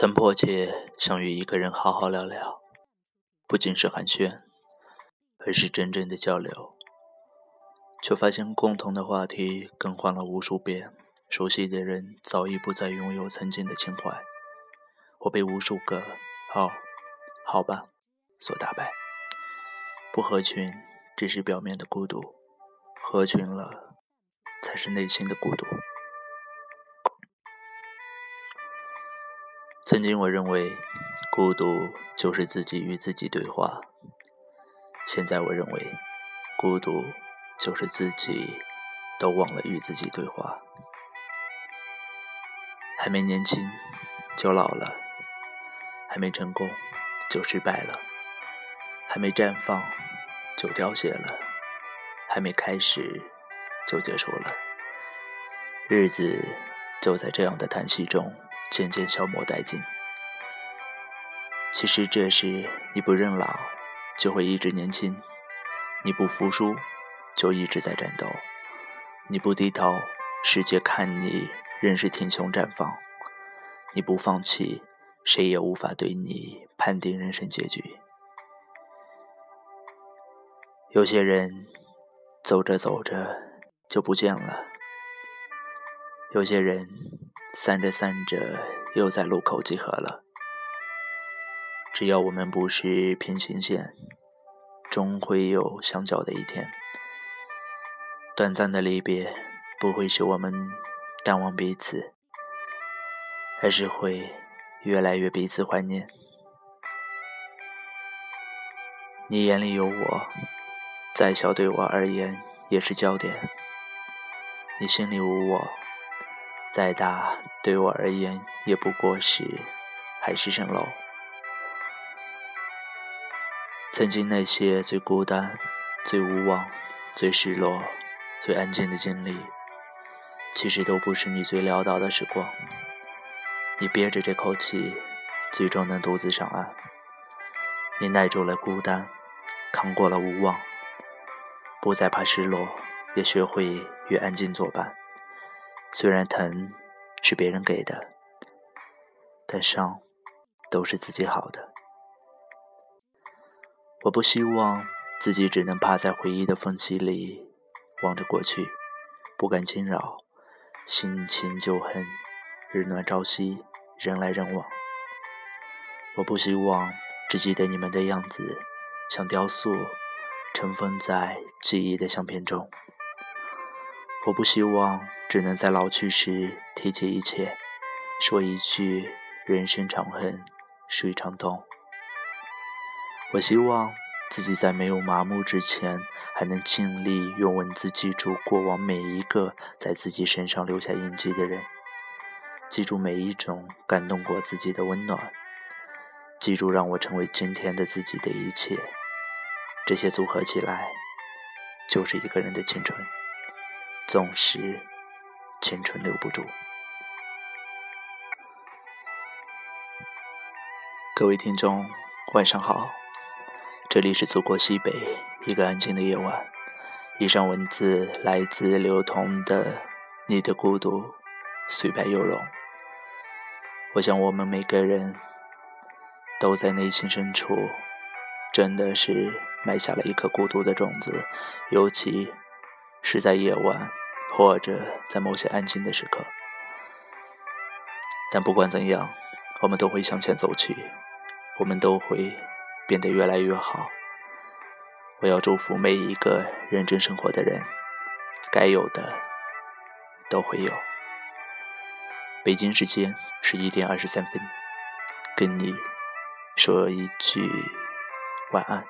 曾迫切想与一个人好好聊聊，不仅是寒暄，而是真正的交流，却发现共同的话题更换了无数遍，熟悉的人早已不再拥有曾经的情怀。我被无数个“哦，好吧”所打败。不合群只是表面的孤独，合群了才是内心的孤独。曾经我认为，孤独就是自己与自己对话。现在我认为，孤独就是自己都忘了与自己对话。还没年轻就老了，还没成功就失败了，还没绽放就凋谢了，还没开始就结束了。日子就在这样的叹息中。渐渐消磨殆尽。其实这时，你不认老，就会一直年轻；你不服输，就一直在战斗；你不低头，世界看你仍是挺胸绽放；你不放弃，谁也无法对你判定人生结局。有些人走着走着就不见了，有些人。散着散着，又在路口集合了。只要我们不是平行线，终会有相交的一天。短暂的离别，不会使我们淡忘彼此，而是会越来越彼此怀念。你眼里有我，再小对我而言也是焦点。你心里无我。再大，对我而言也不过是海市蜃楼。曾经那些最孤单、最无望、最失落、最安静的经历，其实都不是你最潦倒的时光。你憋着这口气，最终能独自上岸。你耐住了孤单，扛过了无望，不再怕失落，也学会与安静作伴。虽然疼是别人给的，但伤都是自己好的。我不希望自己只能趴在回忆的缝隙里望着过去，不敢惊扰，心情旧恨，日暖朝夕，人来人往。我不希望只记得你们的样子，像雕塑，尘封在记忆的相片中。我不希望只能在老去时提起一切，说一句“人生长恨水长东”。我希望自己在没有麻木之前，还能尽力用文字记住过往每一个在自己身上留下印记的人，记住每一种感动过自己的温暖，记住让我成为今天的自己的一切。这些组合起来，就是一个人的青春。总是青春留不住。各位听众，晚上好，这里是祖国西北一个安静的夜晚。以上文字来自刘同的《你的孤独虽败犹荣》。我想，我们每个人都在内心深处，真的是埋下了一颗孤独的种子，尤其是在夜晚。或者在某些安静的时刻，但不管怎样，我们都会向前走去，我们都会变得越来越好。我要祝福每一个认真生活的人，该有的都会有。北京时间十一点二十三分，跟你说一句晚安。